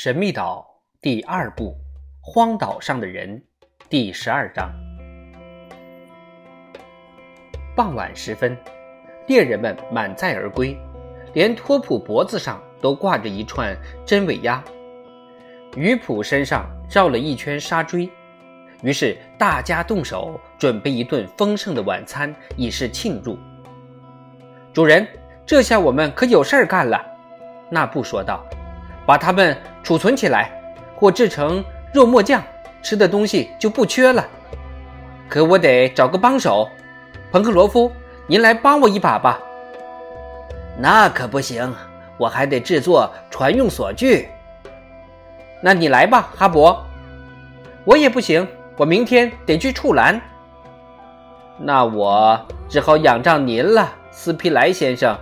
神秘岛第二部《荒岛上的人》第十二章。傍晚时分，猎人们满载而归，连托普脖子上都挂着一串真尾鸭，鱼普身上绕了一圈沙锥。于是大家动手准备一顿丰盛的晚餐，以示庆祝。主人，这下我们可有事儿干了。那布说道：“把它们储存起来，或制成肉末酱，吃的东西就不缺了。可我得找个帮手，彭克罗夫，您来帮我一把吧。”那可不行，我还得制作船用锁具。那你来吧，哈勃。我也不行。我明天得去处栏，那我只好仰仗您了，斯皮莱先生。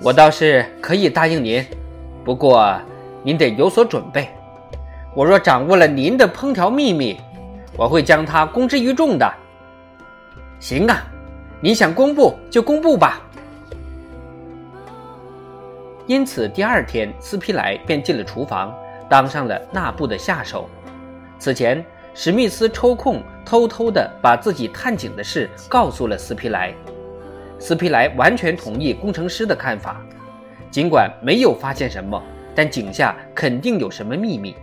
我倒是可以答应您，不过您得有所准备。我若掌握了您的烹调秘密，我会将它公之于众的。行啊，你想公布就公布吧。因此，第二天斯皮莱便进了厨房，当上了纳布的下手。此前，史密斯抽空偷偷地把自己探井的事告诉了斯皮莱。斯皮莱完全同意工程师的看法，尽管没有发现什么，但井下肯定有什么秘密。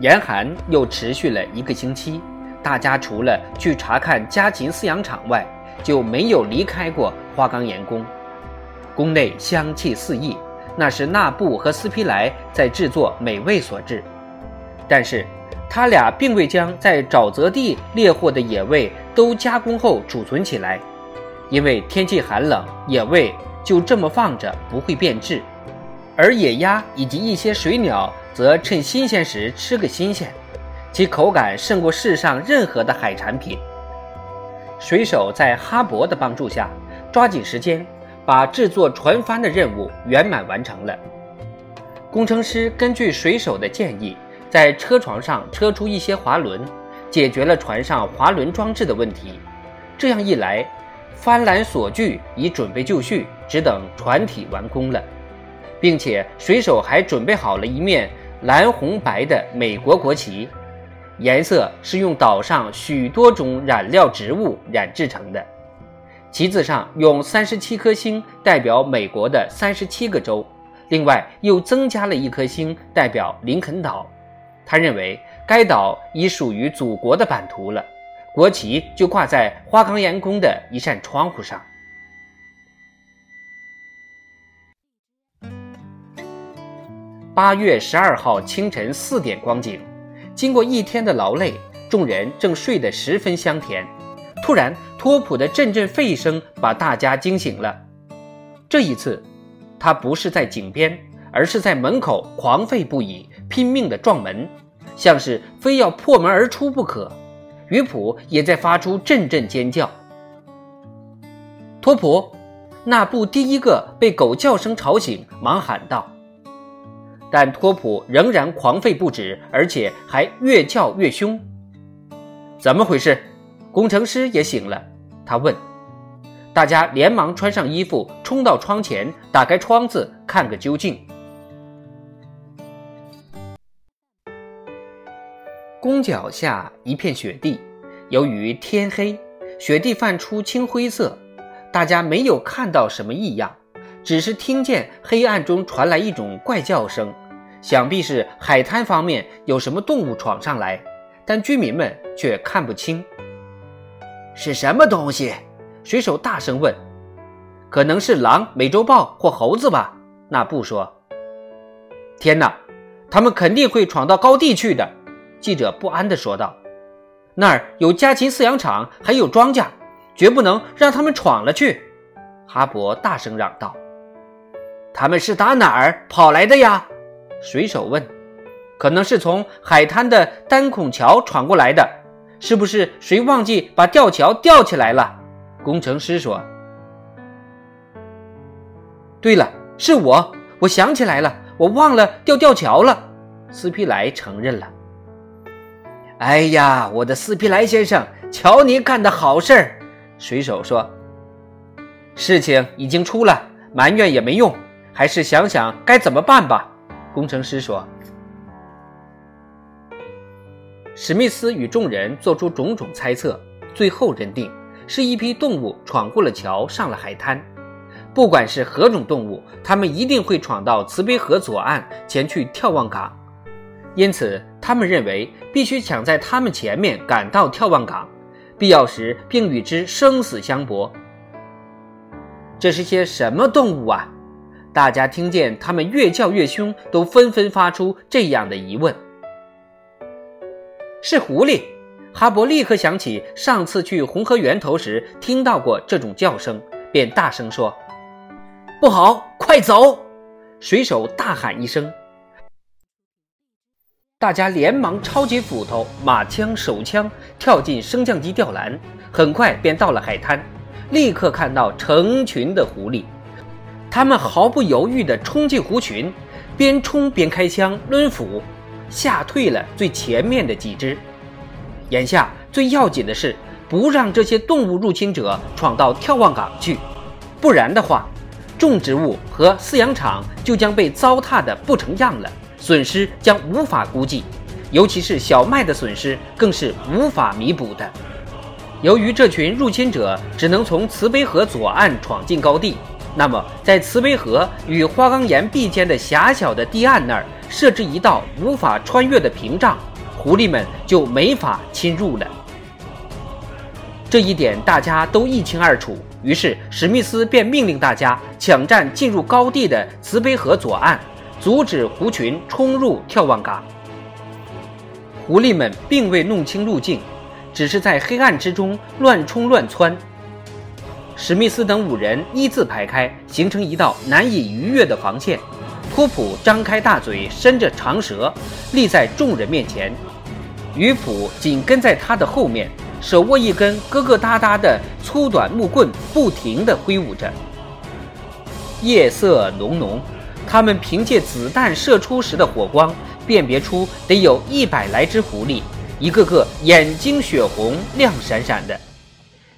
严寒又持续了一个星期，大家除了去查看家禽饲养场外，就没有离开过花岗岩宫。宫内香气四溢，那是纳布和斯皮莱在制作美味所致。但是，他俩并未将在沼泽地猎获的野味都加工后储存起来，因为天气寒冷，野味就这么放着不会变质，而野鸭以及一些水鸟则趁新鲜时吃个新鲜，其口感胜过世上任何的海产品。水手在哈勃的帮助下，抓紧时间把制作船帆的任务圆满完成了。工程师根据水手的建议。在车床上车出一些滑轮，解决了船上滑轮装置的问题。这样一来，帆缆锁具已准备就绪，只等船体完工了，并且水手还准备好了一面蓝红白的美国国旗，颜色是用岛上许多种染料植物染制成的。旗子上用三十七颗星代表美国的三十七个州，另外又增加了一颗星代表林肯岛。他认为该岛已属于祖国的版图了，国旗就挂在花岗岩宫的一扇窗户上。八月十二号清晨四点光景，经过一天的劳累，众人正睡得十分香甜。突然，托普的阵阵吠声把大家惊醒了。这一次，他不是在井边，而是在门口狂吠不已。拼命地撞门，像是非要破门而出不可。鱼普也在发出阵阵尖叫。托普，那布第一个被狗叫声吵醒，忙喊道。但托普仍然狂吠不止，而且还越叫越凶。怎么回事？工程师也醒了，他问。大家连忙穿上衣服，冲到窗前，打开窗子看个究竟。宫脚下一片雪地，由于天黑，雪地泛出青灰色，大家没有看到什么异样，只是听见黑暗中传来一种怪叫声，想必是海滩方面有什么动物闯上来，但居民们却看不清是什么东西。水手大声问：“可能是狼、美洲豹或猴子吧？”那布说：“天哪，他们肯定会闯到高地去的。”记者不安地说道：“那儿有家禽饲养场，还有庄稼，绝不能让他们闯了去。”哈勃大声嚷道：“他们是打哪儿跑来的呀？”水手问。“可能是从海滩的单孔桥闯过来的，是不是谁忘记把吊桥吊起来了？”工程师说。“对了，是我，我想起来了，我忘了吊吊桥了。”斯皮莱承认了。哎呀，我的斯皮莱先生，瞧您干的好事儿！水手说：“事情已经出了，埋怨也没用。还是想想该怎么办吧。工程师说。史密斯与众人做出种种猜测，最后认定是一批动物闯过了桥，上了海滩。不管是何种动物，他们一定会闯到慈悲河左岸，前去眺望港。因此，他们认为必须抢在他们前面赶到眺望港，必要时并与之生死相搏。这是些什么动物啊？大家听见他们越叫越凶，都纷纷发出这样的疑问。是狐狸，哈勃立刻想起上次去红河源头时听到过这种叫声，便大声说：“不好，快走！”水手大喊一声，大家连忙抄起斧头、马枪、手枪，跳进升降机吊篮，很快便到了海滩，立刻看到成群的狐狸，他们毫不犹豫地冲进狐群，边冲边开枪抡斧。吓退了最前面的几只。眼下最要紧的是不让这些动物入侵者闯到眺望港去，不然的话，种植物和饲养场就将被糟蹋的不成样了，损失将无法估计，尤其是小麦的损失更是无法弥补的。由于这群入侵者只能从慈悲河左岸闯进高地，那么在慈悲河与花岗岩壁间的狭小的堤岸那儿。设置一道无法穿越的屏障，狐狸们就没法侵入了。这一点大家都一清二楚。于是史密斯便命令大家抢占进入高地的慈悲河左岸，阻止狐群冲入眺望岗。狐狸们并未弄清路径，只是在黑暗之中乱冲乱窜。史密斯等五人一字排开，形成一道难以逾越的防线。托普张开大嘴，伸着长舌，立在众人面前。鱼普紧跟在他的后面，手握一根疙疙瘩瘩的粗短木棍，不停地挥舞着。夜色浓浓，他们凭借子弹射出时的火光，辨别出得有一百来只狐狸，一个个眼睛血红，亮闪闪的。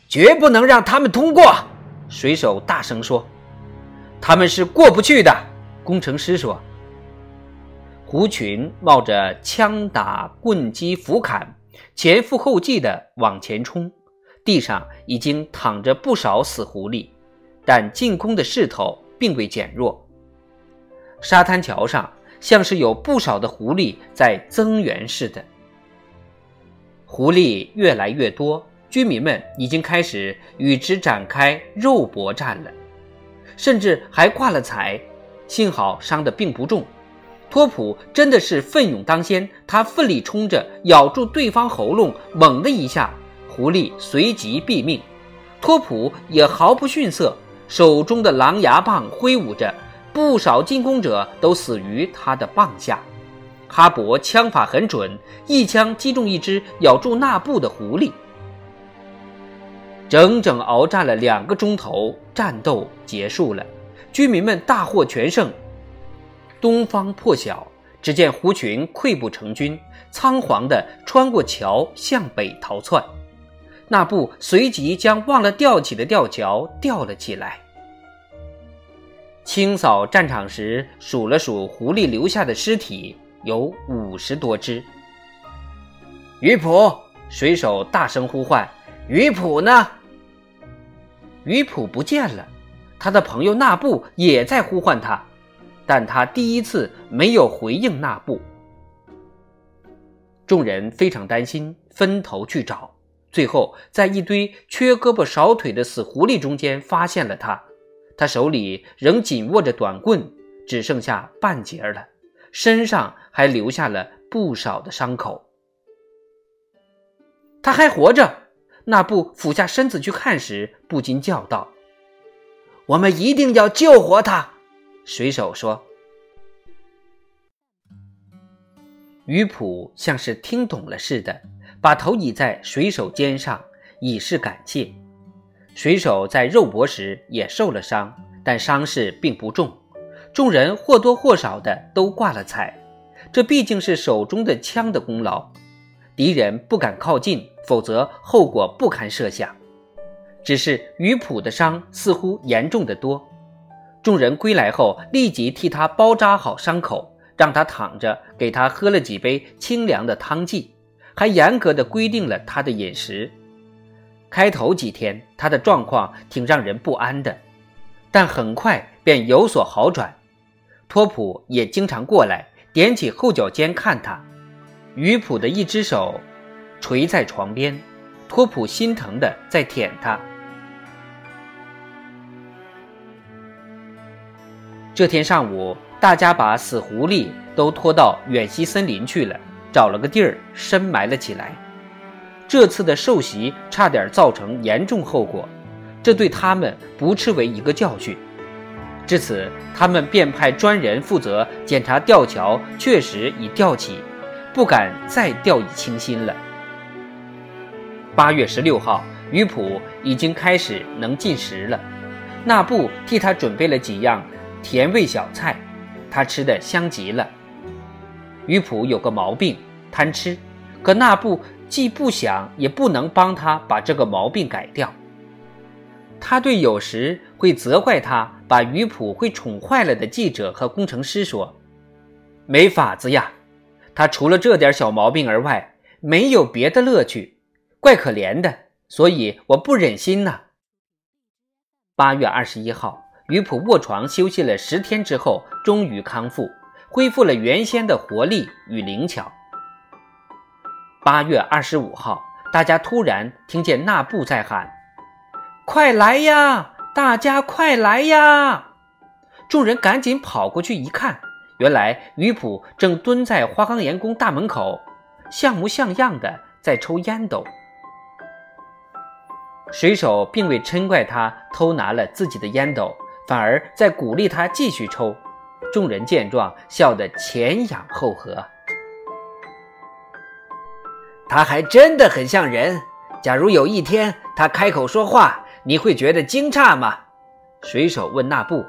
绝不能让他们通过！水手大声说：“他们是过不去的。”工程师说：“狐群冒着枪打、棍击、斧砍，前赴后继地往前冲。地上已经躺着不少死狐狸，但进攻的势头并未减弱。沙滩桥上像是有不少的狐狸在增援似的。狐狸越来越多，居民们已经开始与之展开肉搏战了，甚至还挂了彩。”幸好伤的并不重，托普真的是奋勇当先，他奋力冲着，咬住对方喉咙，猛的一下，狐狸随即毙命。托普也毫不逊色，手中的狼牙棒挥舞着，不少进攻者都死于他的棒下。哈勃枪法很准，一枪击中一只咬住那布的狐狸。整整鏖战了两个钟头，战斗结束了。居民们大获全胜。东方破晓，只见狐群溃不成军，仓皇地穿过桥向北逃窜。那布随即将忘了吊起的吊桥吊了起来。清扫战场时，数了数狐狸留下的尸体，有五十多只。鱼普，水手大声呼唤：“鱼普呢？”鱼普不见了。他的朋友纳布也在呼唤他，但他第一次没有回应纳布。众人非常担心，分头去找，最后在一堆缺胳膊少腿的死狐狸中间发现了他。他手里仍紧握着短棍，只剩下半截了，身上还留下了不少的伤口。他还活着。那布俯下身子去看时，不禁叫道。我们一定要救活他，水手说。鱼普像是听懂了似的，把头倚在水手肩上，以示感谢。水手在肉搏时也受了伤，但伤势并不重。众人或多或少的都挂了彩，这毕竟是手中的枪的功劳。敌人不敢靠近，否则后果不堪设想。只是鱼普的伤似乎严重的多，众人归来后，立即替他包扎好伤口，让他躺着，给他喝了几杯清凉的汤剂，还严格的规定了他的饮食。开头几天，他的状况挺让人不安的，但很快便有所好转。托普也经常过来，踮起后脚尖看他。于普的一只手垂在床边，托普心疼的在舔他。这天上午，大家把死狐狸都拖到远西森林去了，找了个地儿深埋了起来。这次的受袭差点造成严重后果，这对他们不斥为一个教训。至此，他们便派专人负责检查吊桥，确实已吊起，不敢再掉以轻心了。八月十六号，鱼普已经开始能进食了，纳布替他准备了几样。甜味小菜，他吃的香极了。鱼普有个毛病，贪吃，可那布既不想也不能帮他把这个毛病改掉。他对有时会责怪他把鱼普会宠坏了的记者和工程师说：“没法子呀，他除了这点小毛病而外，没有别的乐趣，怪可怜的。所以我不忍心呐。”八月二十一号。于普卧床休息了十天之后，终于康复，恢复了原先的活力与灵巧。八月二十五号，大家突然听见纳布在喊：“快来呀！大家快来呀！”众人赶紧跑过去一看，原来于普正蹲在花岗岩宫大门口，像模像样的在抽烟斗。水手并未嗔怪他偷拿了自己的烟斗。反而在鼓励他继续抽，众人见状笑得前仰后合。他还真的很像人。假如有一天他开口说话，你会觉得惊诧吗？水手问纳布。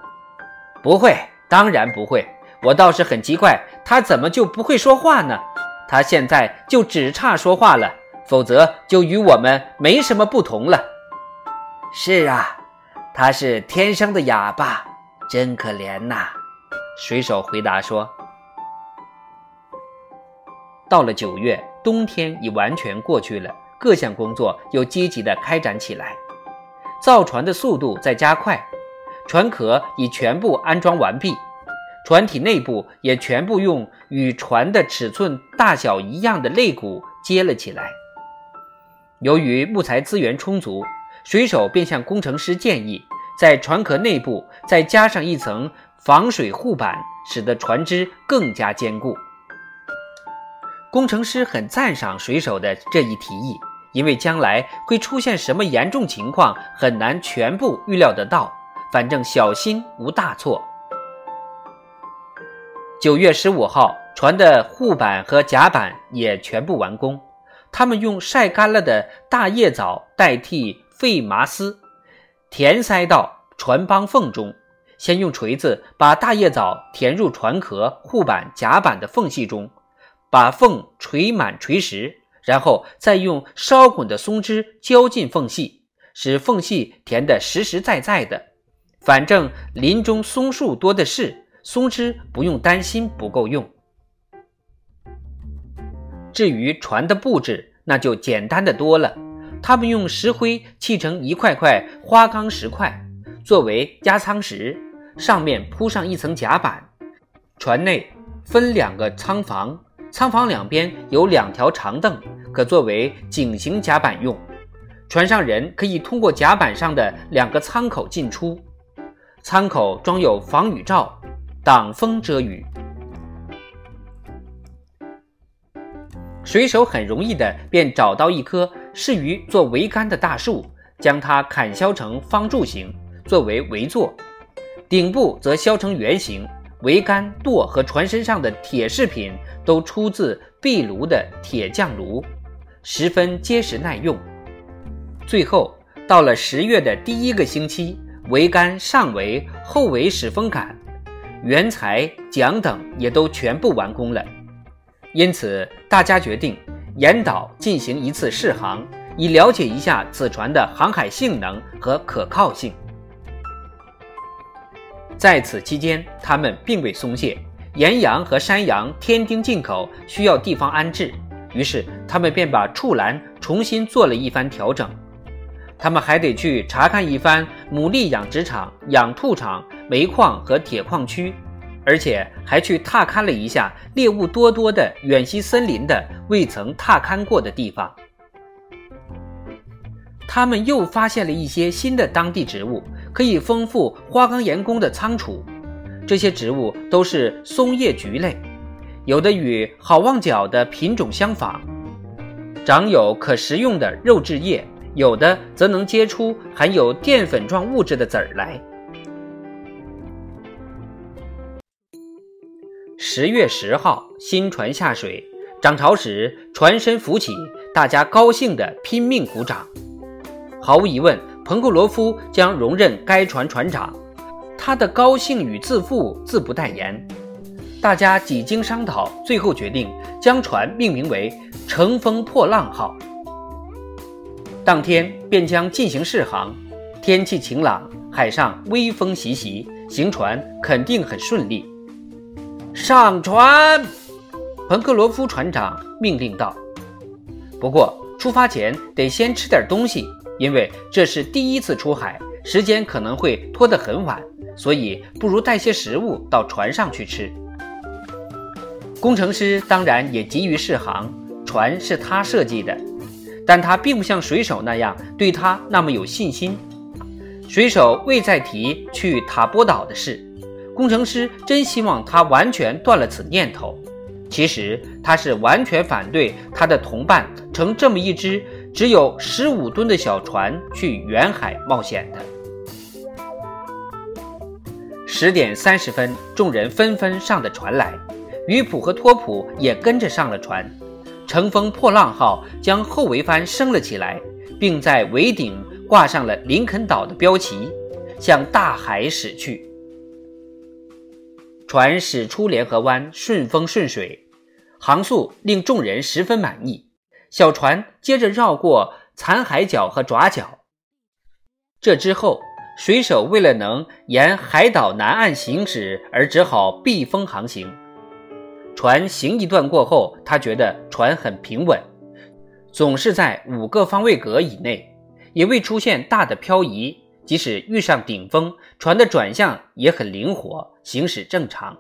不会，当然不会。我倒是很奇怪，他怎么就不会说话呢？他现在就只差说话了，否则就与我们没什么不同了。是啊。他是天生的哑巴，真可怜呐！水手回答说：“到了九月，冬天已完全过去了，各项工作又积极地开展起来，造船的速度在加快，船壳已全部安装完毕，船体内部也全部用与船的尺寸大小一样的肋骨接了起来。由于木材资源充足。”水手便向工程师建议，在船壳内部再加上一层防水护板，使得船只更加坚固。工程师很赞赏水手的这一提议，因为将来会出现什么严重情况，很难全部预料得到。反正小心无大错。九月十五号，船的护板和甲板也全部完工，他们用晒干了的大叶藻代替。废麻丝填塞到船帮缝中，先用锤子把大叶藻填入船壳、护板、甲板的缝隙中，把缝锤满锤实，然后再用烧滚的松脂浇进缝隙，使缝隙填得实实在在的。反正林中松树多的是，松脂不用担心不够用。至于船的布置，那就简单的多了。他们用石灰砌成一块块花岗石块，作为加舱石，上面铺上一层甲板。船内分两个舱房，舱房两边有两条长凳，可作为井形甲板用。船上人可以通过甲板上的两个舱口进出，舱口装有防雨罩，挡风遮雨。水手很容易的便找到一棵适于做桅杆的大树，将它砍削成方柱形，作为围座；顶部则削成圆形。桅杆、舵和船身上的铁饰品都出自壁炉的铁匠炉，十分结实耐用。最后到了十月的第一个星期，桅杆上围、后围始风杆、原材、桨等也都全部完工了。因此，大家决定沿岛进行一次试航，以了解一下此船的航海性能和可靠性。在此期间，他们并未松懈。岩羊和山羊添丁进口，需要地方安置，于是他们便把畜栏重新做了一番调整。他们还得去查看一番牡蛎养殖场、养兔场、煤矿和铁矿区，而且还去踏勘了一下猎物多多的远西森林的未曾踏勘过的地方。他们又发现了一些新的当地植物，可以丰富花岗岩宫的仓储。这些植物都是松叶菊类，有的与好望角的品种相仿，长有可食用的肉质叶；有的则能结出含有淀粉状物质的籽儿来。十月十号，新船下水，涨潮时船身浮起，大家高兴地拼命鼓掌。毫无疑问，彭克罗夫将荣任该船船长。他的高兴与自负自不待言。大家几经商讨，最后决定将船命名为“乘风破浪号”。当天便将进行试航。天气晴朗，海上微风习习，行船肯定很顺利。上船！彭克罗夫船长命令道。不过出发前得先吃点东西，因为这是第一次出海，时间可能会拖得很晚。所以，不如带些食物到船上去吃。工程师当然也急于试航，船是他设计的，但他并不像水手那样对他那么有信心。水手未再提去塔波岛的事，工程师真希望他完全断了此念头。其实，他是完全反对他的同伴乘这么一只只有十五吨的小船去远海冒险的。十点三十分，众人纷纷上的船来，鱼普和托普也跟着上了船。乘风破浪号将后桅帆升了起来，并在桅顶挂上了林肯岛的标旗，向大海驶去。船驶出联合湾，顺风顺水，航速令众人十分满意。小船接着绕过残海角和爪角，这之后。水手为了能沿海岛南岸行驶，而只好避风航行。船行一段过后，他觉得船很平稳，总是在五个方位格以内，也未出现大的漂移。即使遇上顶风，船的转向也很灵活，行驶正常。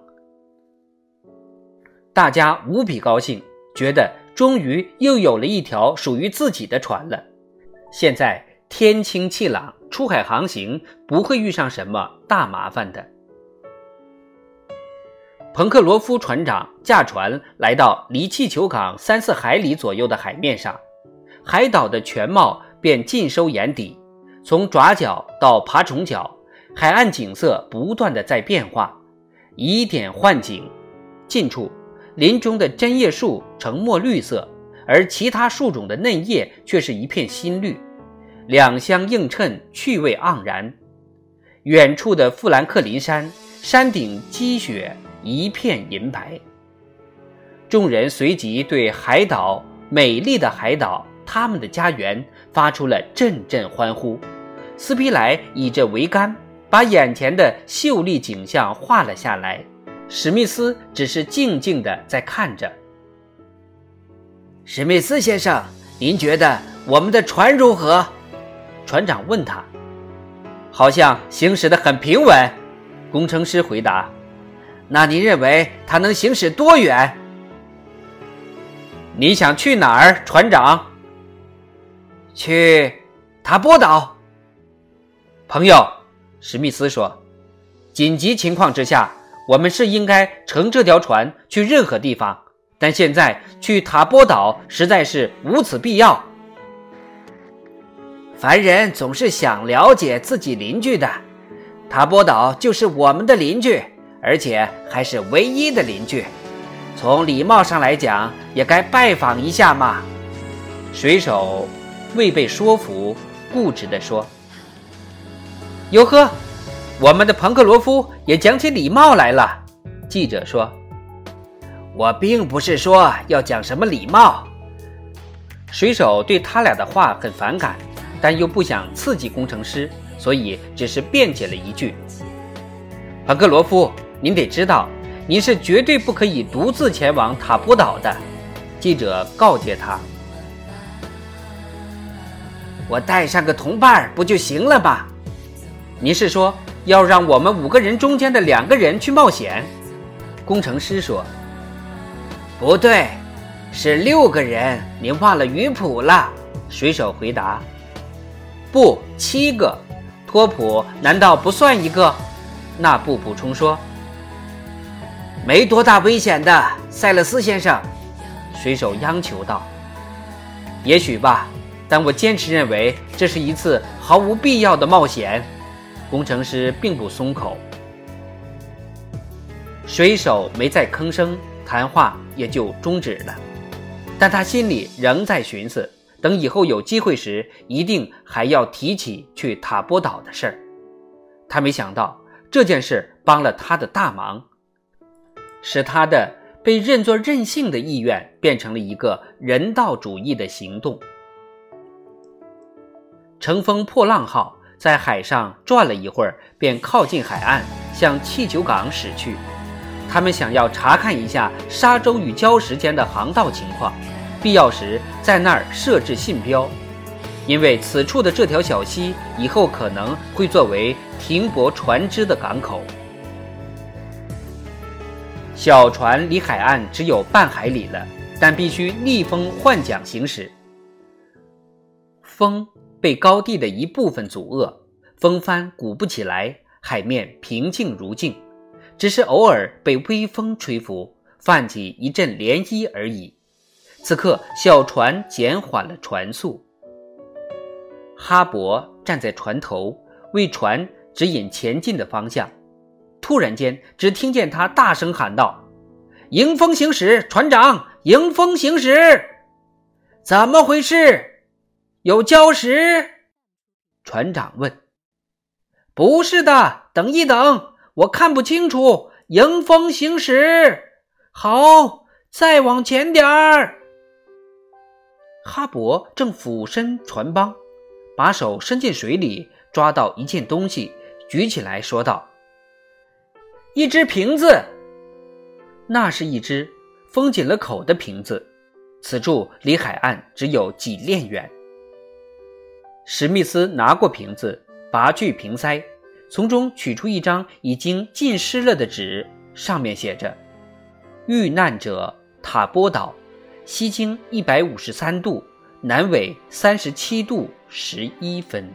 大家无比高兴，觉得终于又有了一条属于自己的船了。现在天清气朗。出海航行不会遇上什么大麻烦的。彭克罗夫船长驾船来到离气球港三四海里左右的海面上，海岛的全貌便尽收眼底。从爪角到爬虫角，海岸景色不断的在变化，以点换景。近处，林中的针叶树呈墨绿色，而其他树种的嫩叶却是一片新绿。两相映衬，趣味盎然。远处的富兰克林山，山顶积雪一片银白。众人随即对海岛美丽的海岛，他们的家园，发出了阵阵欢呼。斯皮莱以这桅杆，把眼前的秀丽景象画了下来。史密斯只是静静地在看着。史密斯先生，您觉得我们的船如何？船长问他：“好像行驶的很平稳。”工程师回答：“那您认为它能行驶多远？”“你想去哪儿，船长？”“去塔波岛。”朋友，史密斯说：“紧急情况之下，我们是应该乘这条船去任何地方，但现在去塔波岛实在是无此必要。”凡人总是想了解自己邻居的，塔波岛就是我们的邻居，而且还是唯一的邻居。从礼貌上来讲，也该拜访一下嘛。水手未被说服，固执地说：“哟呵，我们的朋克罗夫也讲起礼貌来了。”记者说：“我并不是说要讲什么礼貌。”水手对他俩的话很反感。但又不想刺激工程师，所以只是辩解了一句：“朋克罗夫，您得知道，您是绝对不可以独自前往塔波岛的。”记者告诫他：“我带上个同伴不就行了吗？”您是说要让我们五个人中间的两个人去冒险？工程师说：“不对，是六个人。您忘了鱼谱了。”水手回答：“不，七个。托普难道不算一个？”那布补充说：“没多大危险的，塞勒斯先生。”水手央求道：“也许吧，但我坚持认为这是一次毫无必要的冒险。”工程师并不松口。水手没再吭声，谈话也就终止了。但他心里仍在寻思。等以后有机会时，一定还要提起去塔波岛的事儿。他没想到这件事帮了他的大忙，使他的被认作任性的意愿变成了一个人道主义的行动。乘风破浪号在海上转了一会儿，便靠近海岸，向气球港驶去。他们想要查看一下沙洲与礁石间的航道情况。必要时在那儿设置信标，因为此处的这条小溪以后可能会作为停泊船只的港口。小船离海岸只有半海里了，但必须逆风换桨行驶。风被高地的一部分阻遏，风帆鼓不起来，海面平静如镜，只是偶尔被微风吹拂，泛起一阵涟漪而已。此刻，小船减缓了船速。哈勃站在船头，为船指引前进的方向。突然间，只听见他大声喊道：“迎风行驶，船长！迎风行驶！”怎么回事？有礁石？船长问。“不是的，等一等，我看不清楚。迎风行驶，好，再往前点儿。”哈勃正俯身船帮，把手伸进水里，抓到一件东西，举起来说道：“一只瓶子。那是一只封紧了口的瓶子。此处离海岸只有几链远。”史密斯拿过瓶子，拔去瓶塞，从中取出一张已经浸湿了的纸，上面写着：“遇难者塔波岛。”西经一百五十三度，南纬三十七度十一分。